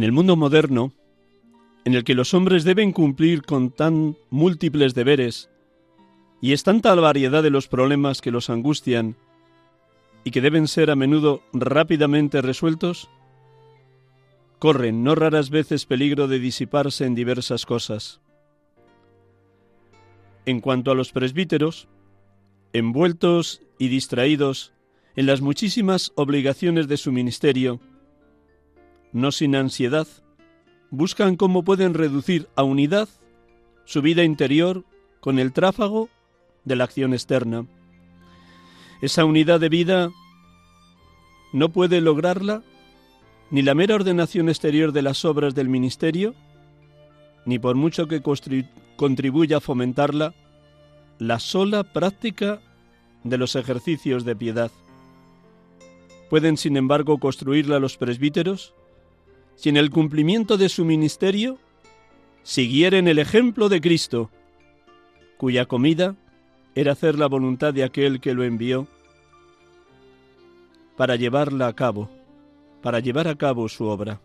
En el mundo moderno, en el que los hombres deben cumplir con tan múltiples deberes, y es tanta la variedad de los problemas que los angustian y que deben ser a menudo rápidamente resueltos, corren no raras veces peligro de disiparse en diversas cosas. En cuanto a los presbíteros, envueltos y distraídos en las muchísimas obligaciones de su ministerio, no sin ansiedad, buscan cómo pueden reducir a unidad su vida interior con el tráfago de la acción externa. Esa unidad de vida no puede lograrla ni la mera ordenación exterior de las obras del ministerio, ni por mucho que contribuya a fomentarla, la sola práctica de los ejercicios de piedad. Pueden, sin embargo, construirla los presbíteros si en el cumplimiento de su ministerio siguieren el ejemplo de Cristo, cuya comida era hacer la voluntad de aquel que lo envió para llevarla a cabo, para llevar a cabo su obra.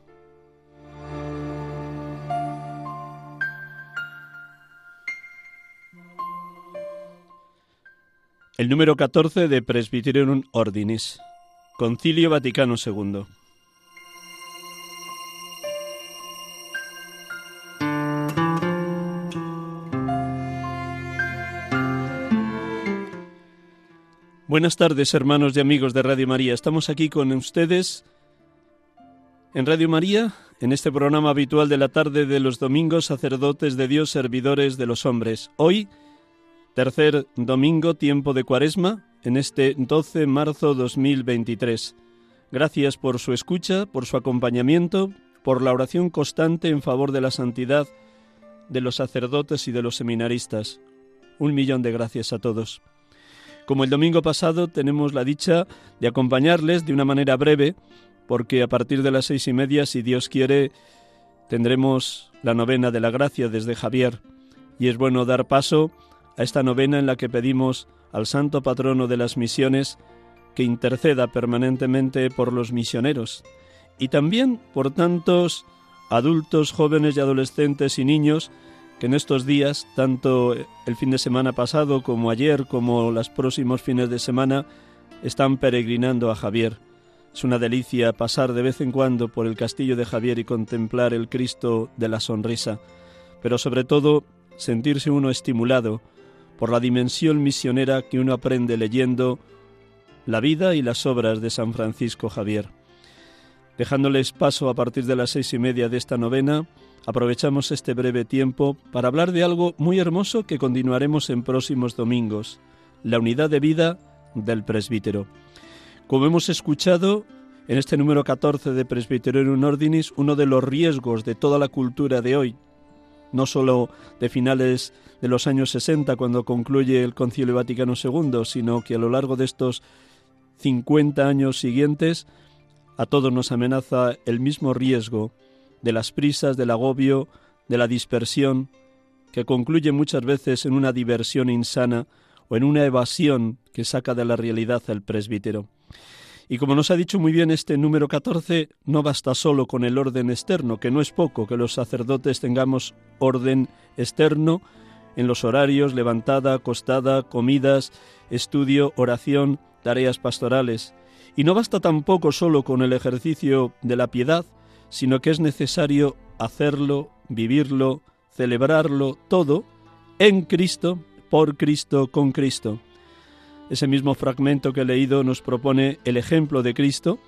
El número 14 de Presbyterium Ordinis, Concilio Vaticano II. Buenas tardes, hermanos y amigos de Radio María. Estamos aquí con ustedes en Radio María, en este programa habitual de la tarde de los domingos, sacerdotes de Dios, servidores de los hombres. Hoy, tercer domingo, tiempo de cuaresma, en este 12 de marzo 2023. Gracias por su escucha, por su acompañamiento, por la oración constante en favor de la santidad de los sacerdotes y de los seminaristas. Un millón de gracias a todos. Como el domingo pasado tenemos la dicha de acompañarles de una manera breve, porque a partir de las seis y media, si Dios quiere, tendremos la novena de la gracia desde Javier. Y es bueno dar paso a esta novena en la que pedimos al Santo Patrono de las Misiones que interceda permanentemente por los misioneros y también por tantos adultos, jóvenes y adolescentes y niños que en estos días, tanto el fin de semana pasado como ayer, como los próximos fines de semana, están peregrinando a Javier. Es una delicia pasar de vez en cuando por el castillo de Javier y contemplar el Cristo de la sonrisa, pero sobre todo sentirse uno estimulado por la dimensión misionera que uno aprende leyendo la vida y las obras de San Francisco Javier. Dejándoles paso a partir de las seis y media de esta novena, aprovechamos este breve tiempo para hablar de algo muy hermoso que continuaremos en próximos domingos, la unidad de vida del presbítero. Como hemos escuchado en este número 14 de Presbyterium Ordinis, uno de los riesgos de toda la cultura de hoy, no sólo de finales de los años 60 cuando concluye el Concilio Vaticano II, sino que a lo largo de estos 50 años siguientes a todos nos amenaza el mismo riesgo de las prisas, del agobio, de la dispersión, que concluye muchas veces en una diversión insana o en una evasión que saca de la realidad al presbítero. Y como nos ha dicho muy bien este número 14, no basta solo con el orden externo, que no es poco que los sacerdotes tengamos orden externo en los horarios, levantada, acostada, comidas, estudio, oración, tareas pastorales. Y no basta tampoco solo con el ejercicio de la piedad, sino que es necesario hacerlo, vivirlo, celebrarlo todo en Cristo, por Cristo, con Cristo. Ese mismo fragmento que he leído nos propone el ejemplo de Cristo,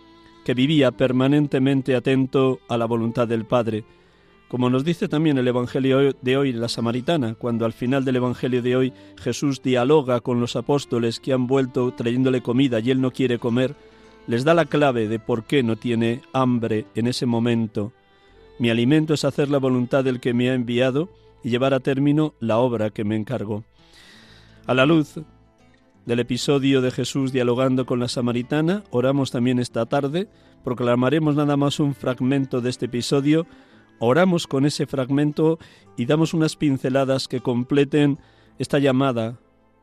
que vivía permanentemente atento a la voluntad del Padre, como nos dice también el Evangelio de hoy, la Samaritana, cuando al final del Evangelio de hoy Jesús dialoga con los apóstoles que han vuelto trayéndole comida y él no quiere comer, les da la clave de por qué no tiene hambre en ese momento. Mi alimento es hacer la voluntad del que me ha enviado y llevar a término la obra que me encargó. A la luz del episodio de Jesús dialogando con la samaritana, oramos también esta tarde, proclamaremos nada más un fragmento de este episodio Oramos con ese fragmento y damos unas pinceladas que completen esta llamada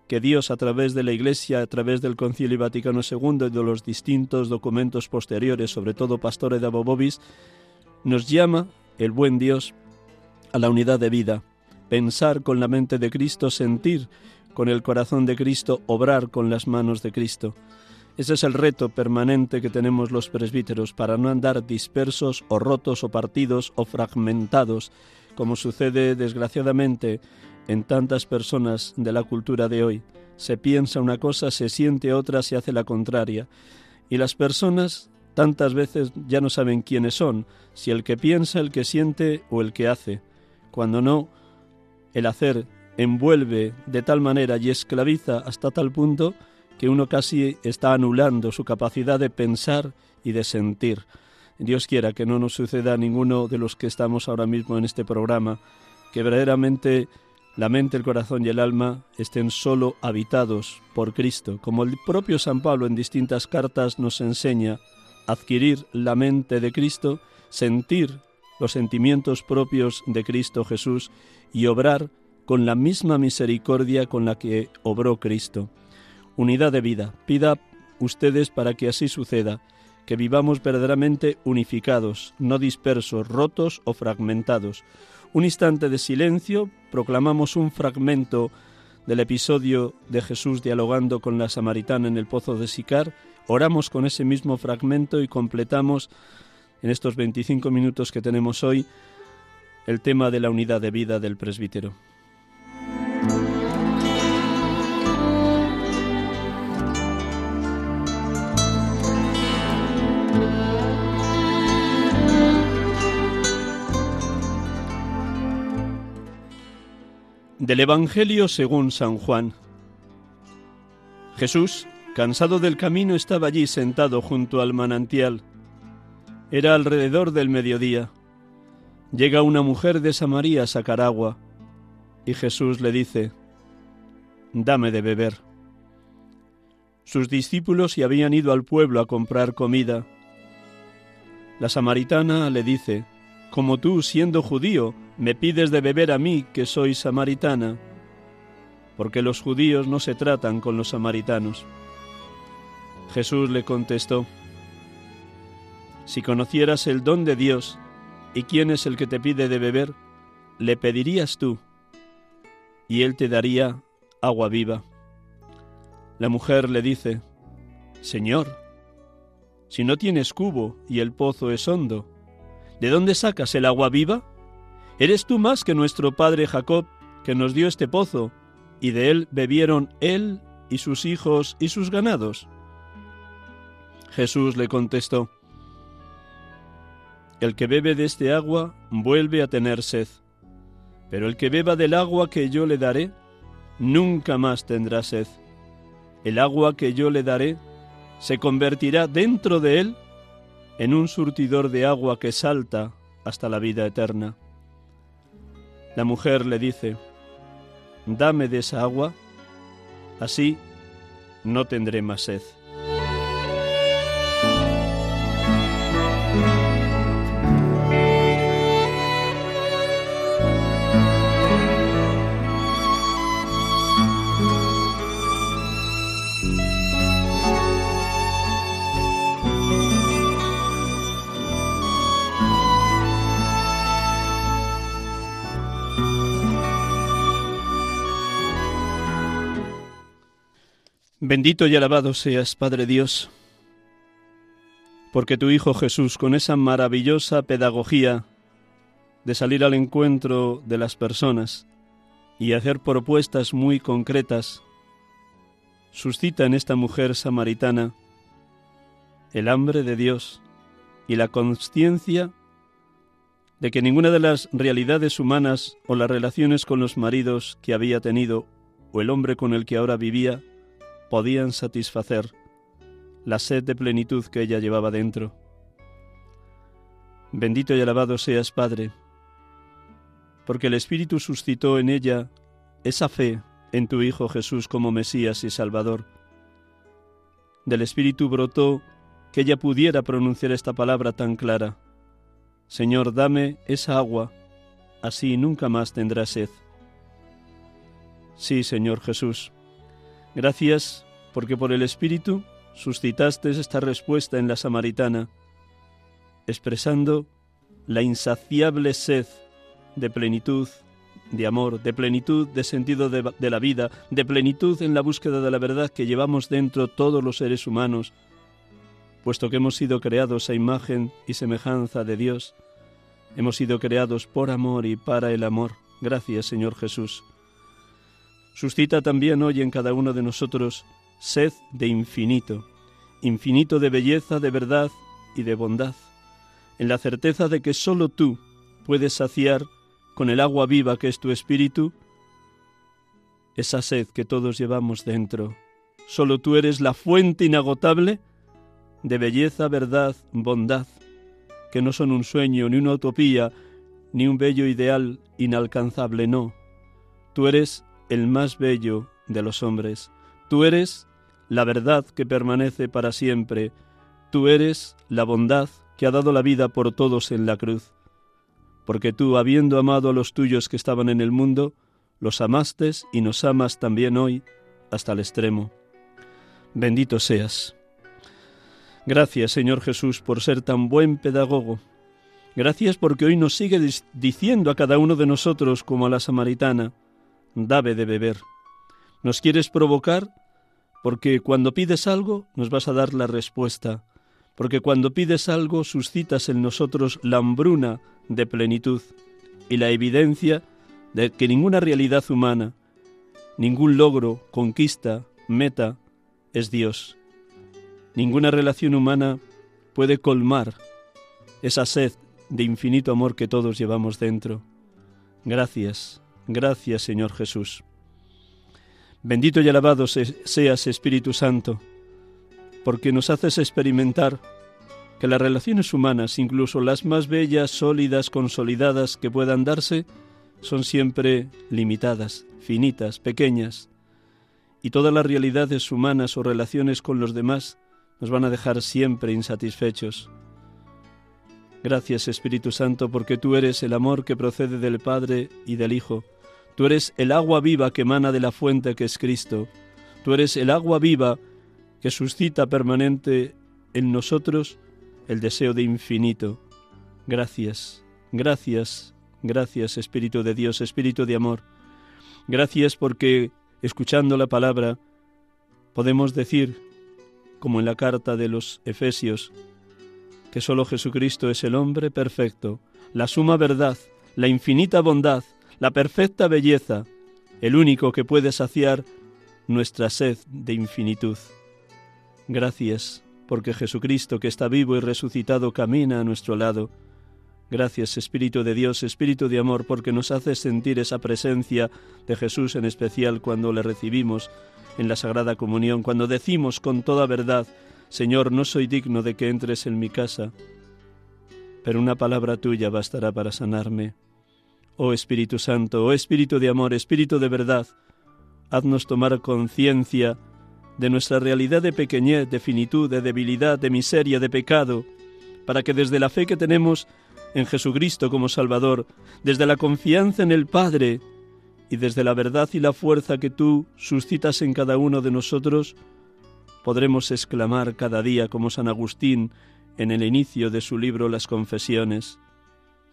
que Dios a través de la Iglesia, a través del Concilio Vaticano II y de los distintos documentos posteriores, sobre todo Pastore de Abobobis, nos llama el buen Dios a la unidad de vida, pensar con la mente de Cristo, sentir con el corazón de Cristo, obrar con las manos de Cristo. Ese es el reto permanente que tenemos los presbíteros para no andar dispersos o rotos o partidos o fragmentados, como sucede desgraciadamente en tantas personas de la cultura de hoy. Se piensa una cosa, se siente otra, se hace la contraria. Y las personas tantas veces ya no saben quiénes son, si el que piensa, el que siente o el que hace. Cuando no, el hacer envuelve de tal manera y esclaviza hasta tal punto que uno casi está anulando su capacidad de pensar y de sentir. Dios quiera que no nos suceda a ninguno de los que estamos ahora mismo en este programa, que verdaderamente la mente, el corazón y el alma estén solo habitados por Cristo, como el propio San Pablo en distintas cartas nos enseña, adquirir la mente de Cristo, sentir los sentimientos propios de Cristo Jesús y obrar con la misma misericordia con la que obró Cristo unidad de vida. Pida ustedes para que así suceda, que vivamos verdaderamente unificados, no dispersos, rotos o fragmentados. Un instante de silencio, proclamamos un fragmento del episodio de Jesús dialogando con la samaritana en el pozo de Sicar, oramos con ese mismo fragmento y completamos en estos 25 minutos que tenemos hoy el tema de la unidad de vida del presbítero. Del Evangelio según San Juan. Jesús, cansado del camino, estaba allí sentado junto al manantial. Era alrededor del mediodía. Llega una mujer de Samaria a sacar agua, y Jesús le dice, Dame de beber. Sus discípulos ya habían ido al pueblo a comprar comida. La samaritana le dice, Como tú, siendo judío, me pides de beber a mí, que soy samaritana, porque los judíos no se tratan con los samaritanos. Jesús le contestó, Si conocieras el don de Dios y quién es el que te pide de beber, le pedirías tú, y él te daría agua viva. La mujer le dice, Señor, si no tienes cubo y el pozo es hondo, ¿de dónde sacas el agua viva? ¿Eres tú más que nuestro padre Jacob, que nos dio este pozo, y de él bebieron él y sus hijos y sus ganados? Jesús le contestó, El que bebe de este agua vuelve a tener sed, pero el que beba del agua que yo le daré, nunca más tendrá sed. El agua que yo le daré se convertirá dentro de él en un surtidor de agua que salta hasta la vida eterna. La mujer le dice, Dame de esa agua, así no tendré más sed. Bendito y alabado seas, Padre Dios, porque tu Hijo Jesús, con esa maravillosa pedagogía de salir al encuentro de las personas y hacer propuestas muy concretas, suscita en esta mujer samaritana el hambre de Dios y la conciencia de que ninguna de las realidades humanas o las relaciones con los maridos que había tenido o el hombre con el que ahora vivía podían satisfacer la sed de plenitud que ella llevaba dentro. Bendito y alabado seas, Padre, porque el Espíritu suscitó en ella esa fe en tu Hijo Jesús como Mesías y Salvador. Del Espíritu brotó que ella pudiera pronunciar esta palabra tan clara. Señor, dame esa agua, así nunca más tendrá sed. Sí, Señor Jesús, gracias porque por el Espíritu suscitaste esta respuesta en la samaritana, expresando la insaciable sed de plenitud, de amor, de plenitud de sentido de, la vida, de plenitud en la búsqueda de la verdad que llevamos dentro todos los seres humanos, puesto que hemos sido creados a imagen y semejanza de Dios. Hemos sido creados por amor y para el amor. Gracias, Señor Jesús. Suscita también hoy en cada uno de nosotros sed de infinito, infinito de belleza, de verdad y de bondad, en la certeza de que sólo tú puedes saciar con el agua viva que es tu espíritu esa sed que todos llevamos dentro. Sólo tú eres la fuente inagotable de belleza, verdad, bondad, que no son un sueño, ni una utopía, ni un bello ideal inalcanzable, no. Tú eres el más bello de los hombres. Tú eres la verdad que permanece para siempre. Tú eres la bondad que ha dado la vida por todos en la cruz. Porque tú, habiendo amado a los tuyos que estaban en el mundo, los amaste y nos amas también hoy hasta el extremo. Bendito seas. Gracias, Señor Jesús, por ser tan buen pedagogo. Gracias porque hoy nos sigue diciendo a cada uno de nosotros, como a la samaritana, dame de beber. Nos quieres provocar porque cuando pides algo nos vas a dar la respuesta, porque cuando pides algo suscitas en nosotros la hambruna de plenitud y la evidencia de que ninguna realidad humana, ningún logro, conquista, meta, es Dios. Ninguna relación humana puede colmar esa sed de infinito amor que todos llevamos dentro. Gracias, gracias Señor Jesús. Bendito y alabado seas, Espíritu Santo, porque nos haces experimentar que las relaciones humanas, incluso las más bellas, sólidas, consolidadas que puedan darse, son siempre limitadas, finitas, pequeñas, y todas las realidades humanas o relaciones con los demás nos van a dejar siempre insatisfechos. Gracias Espíritu Santo porque tú eres el amor que procede del Padre y del Hijo, Tú eres el agua viva que emana de la fuente que es Cristo. Tú eres el agua viva que suscita permanente en nosotros el deseo de infinito. Gracias, gracias, gracias Espíritu de Dios, Espíritu de amor. Gracias porque, escuchando la palabra, podemos decir, como en la carta de los Efesios, que sólo Jesucristo es el hombre perfecto, la suma verdad, la infinita bondad, la perfecta belleza, el único que puede saciar nuestra sed de infinitud. Gracias, porque Jesucristo, que está vivo y resucitado, camina a nuestro lado. Gracias, Espíritu de Dios, Espíritu de amor, porque nos hace sentir esa presencia de Jesús en especial cuando le recibimos en la Sagrada Comunión, cuando decimos con toda verdad, Señor, no soy digno de que entres en mi casa, pero una palabra tuya bastará para sanarme. Oh Espíritu Santo, oh Espíritu de amor, Espíritu de verdad, haznos tomar conciencia de nuestra realidad de pequeñez, de finitud, de debilidad, de miseria, de pecado, para que desde la fe que tenemos en Jesucristo como Salvador, desde la confianza en el Padre y desde la verdad y la fuerza que tú suscitas en cada uno de nosotros, podremos exclamar cada día como San Agustín en el inicio de su libro Las Confesiones,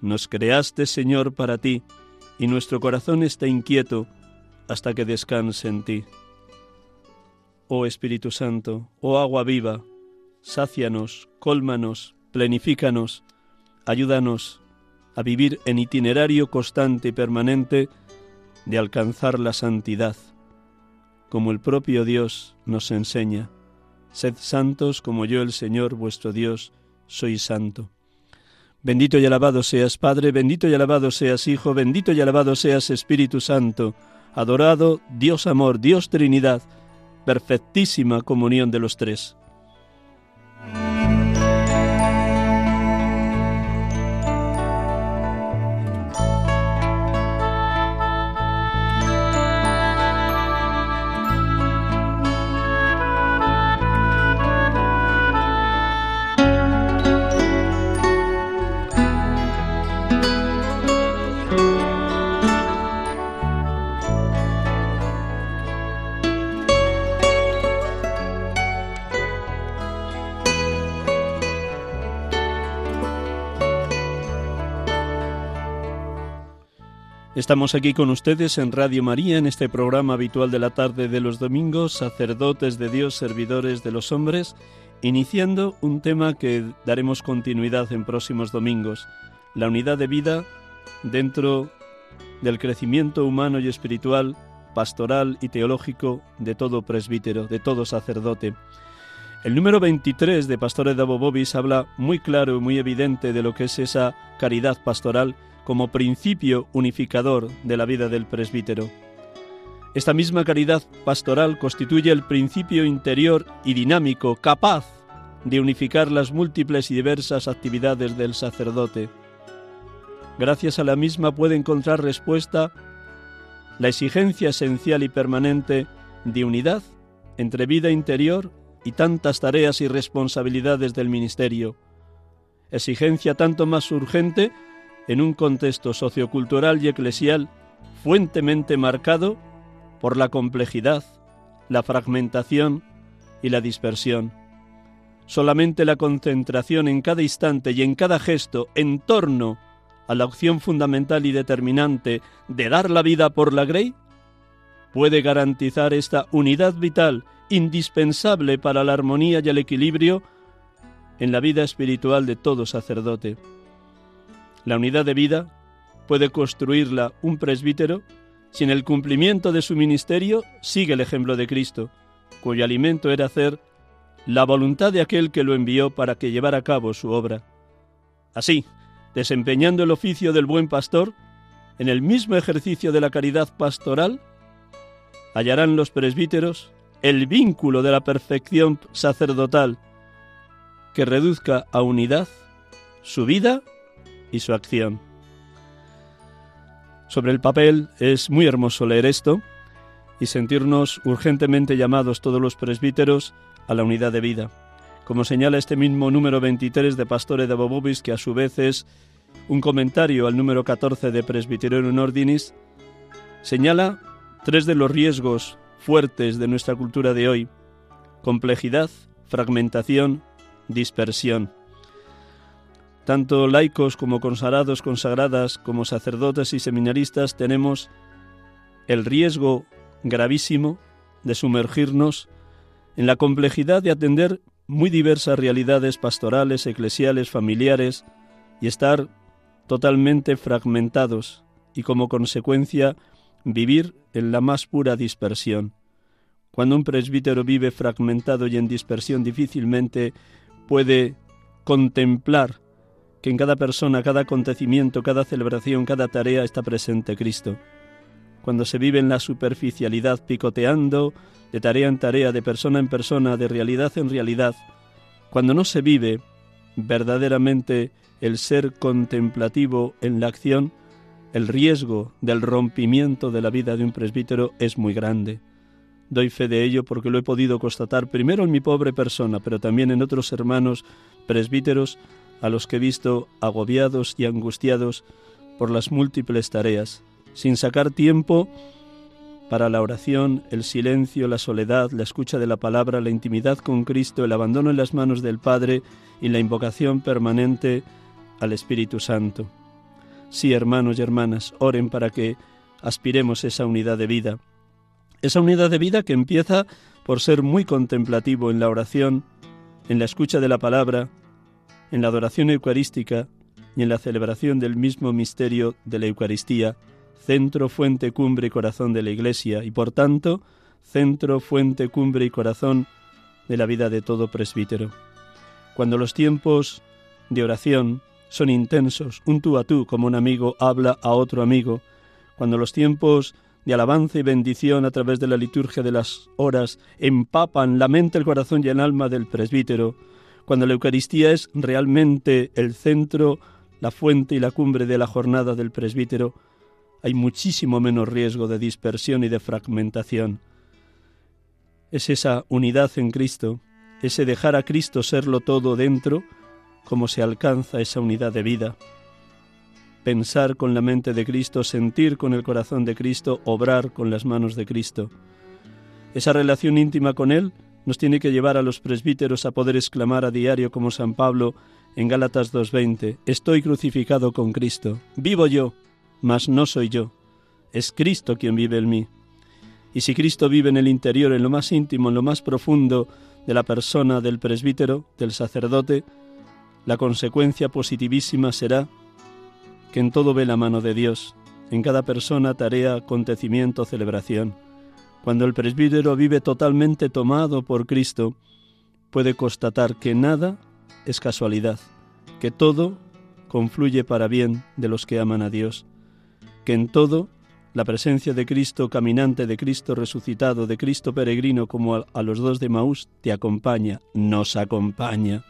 nos creaste, Señor, para ti, y nuestro corazón está inquieto hasta que descanse en ti. Oh Espíritu Santo, oh agua viva, sácianos, cólmanos, plenifícanos, ayúdanos a vivir en itinerario constante y permanente de alcanzar la santidad, como el propio Dios nos enseña. Sed santos como yo el Señor vuestro Dios soy santo. Bendito y alabado seas Padre, bendito y alabado seas Hijo, bendito y alabado seas Espíritu Santo, adorado Dios amor, Dios Trinidad, perfectísima comunión de los tres. Estamos aquí con ustedes en Radio María, en este programa habitual de la tarde de los domingos, sacerdotes de Dios, servidores de los hombres, iniciando un tema que daremos continuidad en próximos domingos, la unidad de vida dentro del crecimiento humano y espiritual, pastoral y teológico de todo presbítero, de todo sacerdote. El número 23 de Pastores de Abobobis habla muy claro y muy evidente de lo que es esa caridad pastoral como principio unificador de la vida del presbítero. Esta misma caridad pastoral constituye el principio interior y dinámico capaz de unificar las múltiples y diversas actividades del sacerdote. Gracias a la misma puede encontrar respuesta la exigencia esencial y permanente de unidad entre vida interior y tantas tareas y responsabilidades del ministerio. Exigencia tanto más urgente en un contexto sociocultural y eclesial fuentemente marcado por la complejidad, la fragmentación y la dispersión. Solamente la concentración en cada instante y en cada gesto en torno a la opción fundamental y determinante de dar la vida por la Grey puede garantizar esta unidad vital indispensable para la armonía y el equilibrio en la vida espiritual de todo sacerdote. La unidad de vida puede construirla un presbítero si en el cumplimiento de su ministerio sigue el ejemplo de Cristo, cuyo alimento era hacer la voluntad de aquel que lo envió para que llevara a cabo su obra. Así, desempeñando el oficio del buen pastor, en el mismo ejercicio de la caridad pastoral, hallarán los presbíteros el vínculo de la perfección sacerdotal que reduzca a unidad su vida y su acción. Sobre el papel es muy hermoso leer esto y sentirnos urgentemente llamados todos los presbíteros a la unidad de vida, como señala este mismo número 23 de Pastore de Bobobis, que a su vez es un comentario al número 14 de Presbyterium Ordinis, señala tres de los riesgos fuertes de nuestra cultura de hoy, complejidad, fragmentación, dispersión. Tanto laicos como consagrados, consagradas, como sacerdotes y seminaristas tenemos el riesgo gravísimo de sumergirnos en la complejidad de atender muy diversas realidades pastorales, eclesiales, familiares y estar totalmente fragmentados y como consecuencia vivir en la más pura dispersión. Cuando un presbítero vive fragmentado y en dispersión difícilmente puede contemplar que en cada persona, cada acontecimiento, cada celebración, cada tarea está presente Cristo. Cuando se vive en la superficialidad, picoteando de tarea en tarea, de persona en persona, de realidad en realidad, cuando no se vive verdaderamente el ser contemplativo en la acción, el riesgo del rompimiento de la vida de un presbítero es muy grande. Doy fe de ello porque lo he podido constatar primero en mi pobre persona, pero también en otros hermanos presbíteros a los que he visto agobiados y angustiados por las múltiples tareas, sin sacar tiempo para la oración, el silencio, la soledad, la escucha de la palabra, la intimidad con Cristo, el abandono en las manos del Padre y la invocación permanente al Espíritu Santo. Sí, hermanos y hermanas, oren para que aspiremos esa unidad de vida. Esa unidad de vida que empieza por ser muy contemplativo en la oración, en la escucha de la palabra, en la adoración eucarística y en la celebración del mismo misterio de la Eucaristía, centro, fuente, cumbre y corazón de la Iglesia y por tanto centro, fuente, cumbre y corazón de la vida de todo presbítero. Cuando los tiempos de oración son intensos, un tú a tú, como un amigo habla a otro amigo, cuando los tiempos de alabanza y bendición a través de la liturgia de las horas empapan la mente, el corazón y el alma del presbítero, cuando la Eucaristía es realmente el centro, la fuente y la cumbre de la jornada del presbítero, hay muchísimo menos riesgo de dispersión y de fragmentación. Es esa unidad en Cristo, ese dejar a Cristo serlo todo dentro, como se alcanza esa unidad de vida. Pensar con la mente de Cristo, sentir con el corazón de Cristo, obrar con las manos de Cristo. Esa relación íntima con Él nos tiene que llevar a los presbíteros a poder exclamar a diario como San Pablo en Gálatas 2.20, Estoy crucificado con Cristo, vivo yo, mas no soy yo, es Cristo quien vive en mí. Y si Cristo vive en el interior, en lo más íntimo, en lo más profundo de la persona del presbítero, del sacerdote, la consecuencia positivísima será que en todo ve la mano de Dios, en cada persona, tarea, acontecimiento, celebración. Cuando el presbítero vive totalmente tomado por Cristo, puede constatar que nada es casualidad, que todo confluye para bien de los que aman a Dios, que en todo la presencia de Cristo caminante, de Cristo resucitado, de Cristo peregrino como a, los dos de Maús, te acompaña, nos acompaña.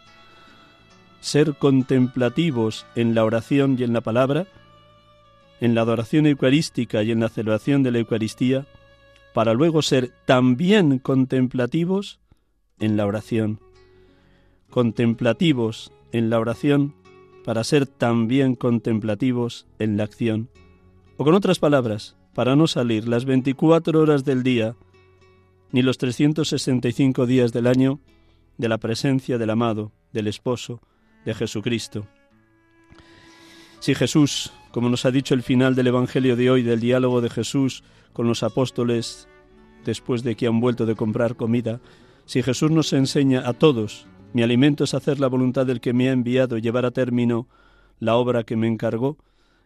Ser contemplativos en la oración y en la palabra, en la adoración eucarística y en la celebración de la Eucaristía, para luego ser también contemplativos en la oración. Contemplativos en la oración para ser también contemplativos en la acción. O con otras palabras, para no salir las 24 horas del día ni los 365 días del año de la presencia del amado, del esposo, de Jesucristo. Si Jesús, como nos ha dicho el final del Evangelio de hoy, del diálogo de Jesús con los apóstoles después de que han vuelto de comprar comida, si Jesús nos enseña a todos, mi alimento es hacer la voluntad del que me ha enviado y llevar a término la obra que me encargó,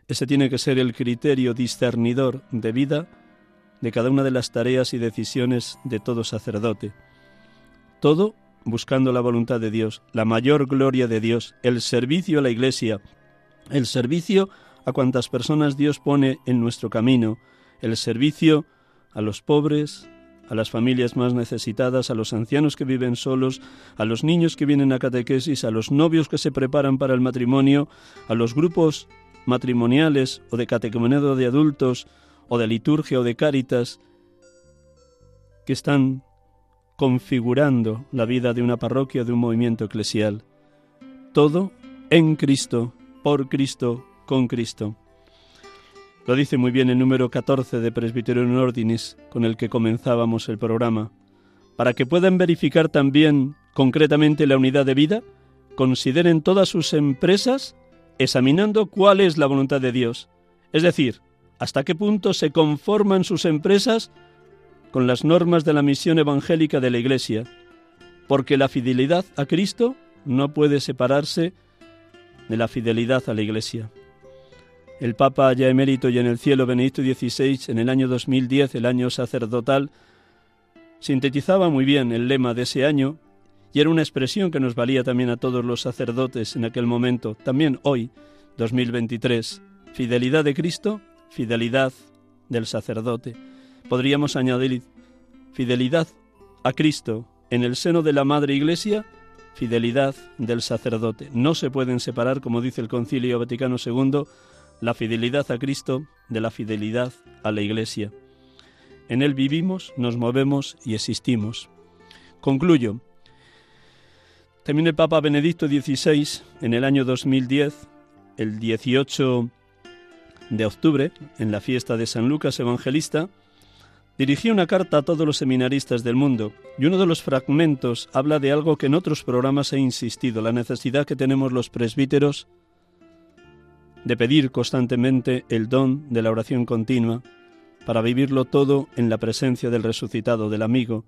ese tiene que ser el criterio discernidor de vida de cada una de las tareas y decisiones de todo sacerdote. Todo buscando la voluntad de Dios, la mayor gloria de Dios, el servicio a la Iglesia, el servicio a cuantas personas Dios pone en nuestro camino, el servicio a los pobres, a las familias más necesitadas, a los ancianos que viven solos, a los niños que vienen a catequesis, a los novios que se preparan para el matrimonio, a los grupos matrimoniales o de catecumenado de adultos o de liturgia o de cáritas que están configurando la vida de una parroquia de un movimiento eclesial. Todo en Cristo, por Cristo, con Cristo. Lo dice muy bien el número 14 de Presbiterio en Ordinis, con el que comenzábamos el programa. Para que puedan verificar también concretamente la unidad de vida, consideren todas sus empresas examinando cuál es la voluntad de Dios, es decir, hasta qué punto se conforman sus empresas con las normas de la misión evangélica de la Iglesia, porque la fidelidad a Cristo no puede separarse de la fidelidad a la Iglesia. El Papa ya emérito y en el cielo Benedicto XVI en el año 2010, el año sacerdotal, sintetizaba muy bien el lema de ese año y era una expresión que nos valía también a todos los sacerdotes en aquel momento, también hoy, 2023. Fidelidad de Cristo, fidelidad del sacerdote. Podríamos añadir fidelidad a Cristo en el seno de la Madre Iglesia, fidelidad del sacerdote. No se pueden separar, como dice el Concilio Vaticano II, la fidelidad a Cristo de la fidelidad a la Iglesia. En Él vivimos, nos movemos y existimos. Concluyo. También el Papa Benedicto XVI, en el año 2010, el 18 de octubre, en la fiesta de San Lucas Evangelista, dirigió una carta a todos los seminaristas del mundo y uno de los fragmentos habla de algo que en otros programas he insistido, la necesidad que tenemos los presbíteros de pedir constantemente el don de la oración continua para vivirlo todo en la presencia del resucitado, del amigo,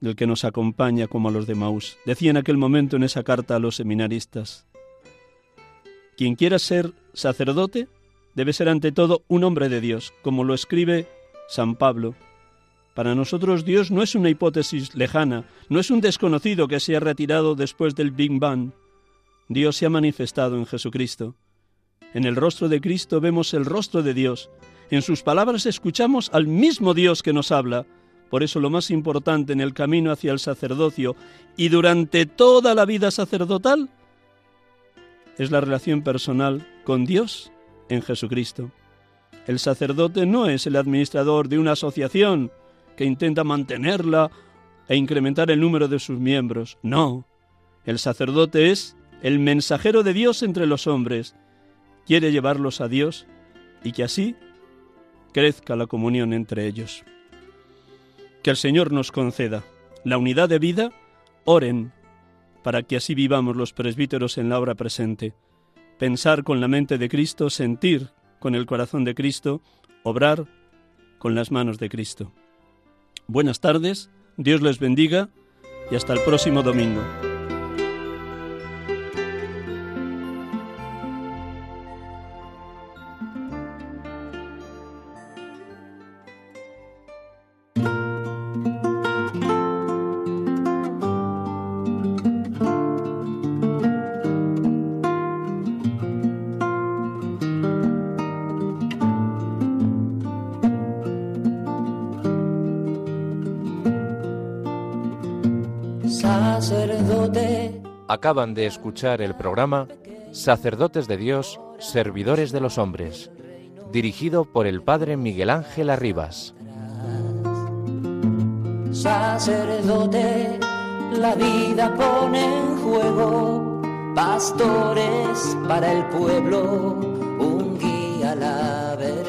del que nos acompaña como a los de Maús. Decía en aquel momento en esa carta a los seminaristas, quien quiera ser sacerdote debe ser ante todo un hombre de Dios, como lo escribe San Pablo. Para nosotros Dios no es una hipótesis lejana, no es un desconocido que se ha retirado después del Big Bang. Dios se ha manifestado en Jesucristo. En el rostro de Cristo vemos el rostro de Dios. En sus palabras escuchamos al mismo Dios que nos habla. Por eso lo más importante en el camino hacia el sacerdocio y durante toda la vida sacerdotal es la relación personal con Dios en Jesucristo. El sacerdote no es el administrador de una asociación que intenta mantenerla e incrementar el número de sus miembros. No, el sacerdote es el mensajero de Dios entre los hombres. Quiere llevarlos a Dios y que así crezca la comunión entre ellos. Que el Señor nos conceda la unidad de vida, oren para que así vivamos los presbíteros en la hora presente. Pensar con la mente de Cristo, sentir con el corazón de Cristo, obrar con las manos de Cristo. Buenas tardes, Dios les bendiga y hasta el próximo domingo. Acaban de escuchar el programa Sacerdotes de Dios, Servidores de los Hombres, dirigido por el Padre Miguel Ángel Arribas. Sacerdote, la vida pone en juego, pastores para el pueblo, un guía a la verdad.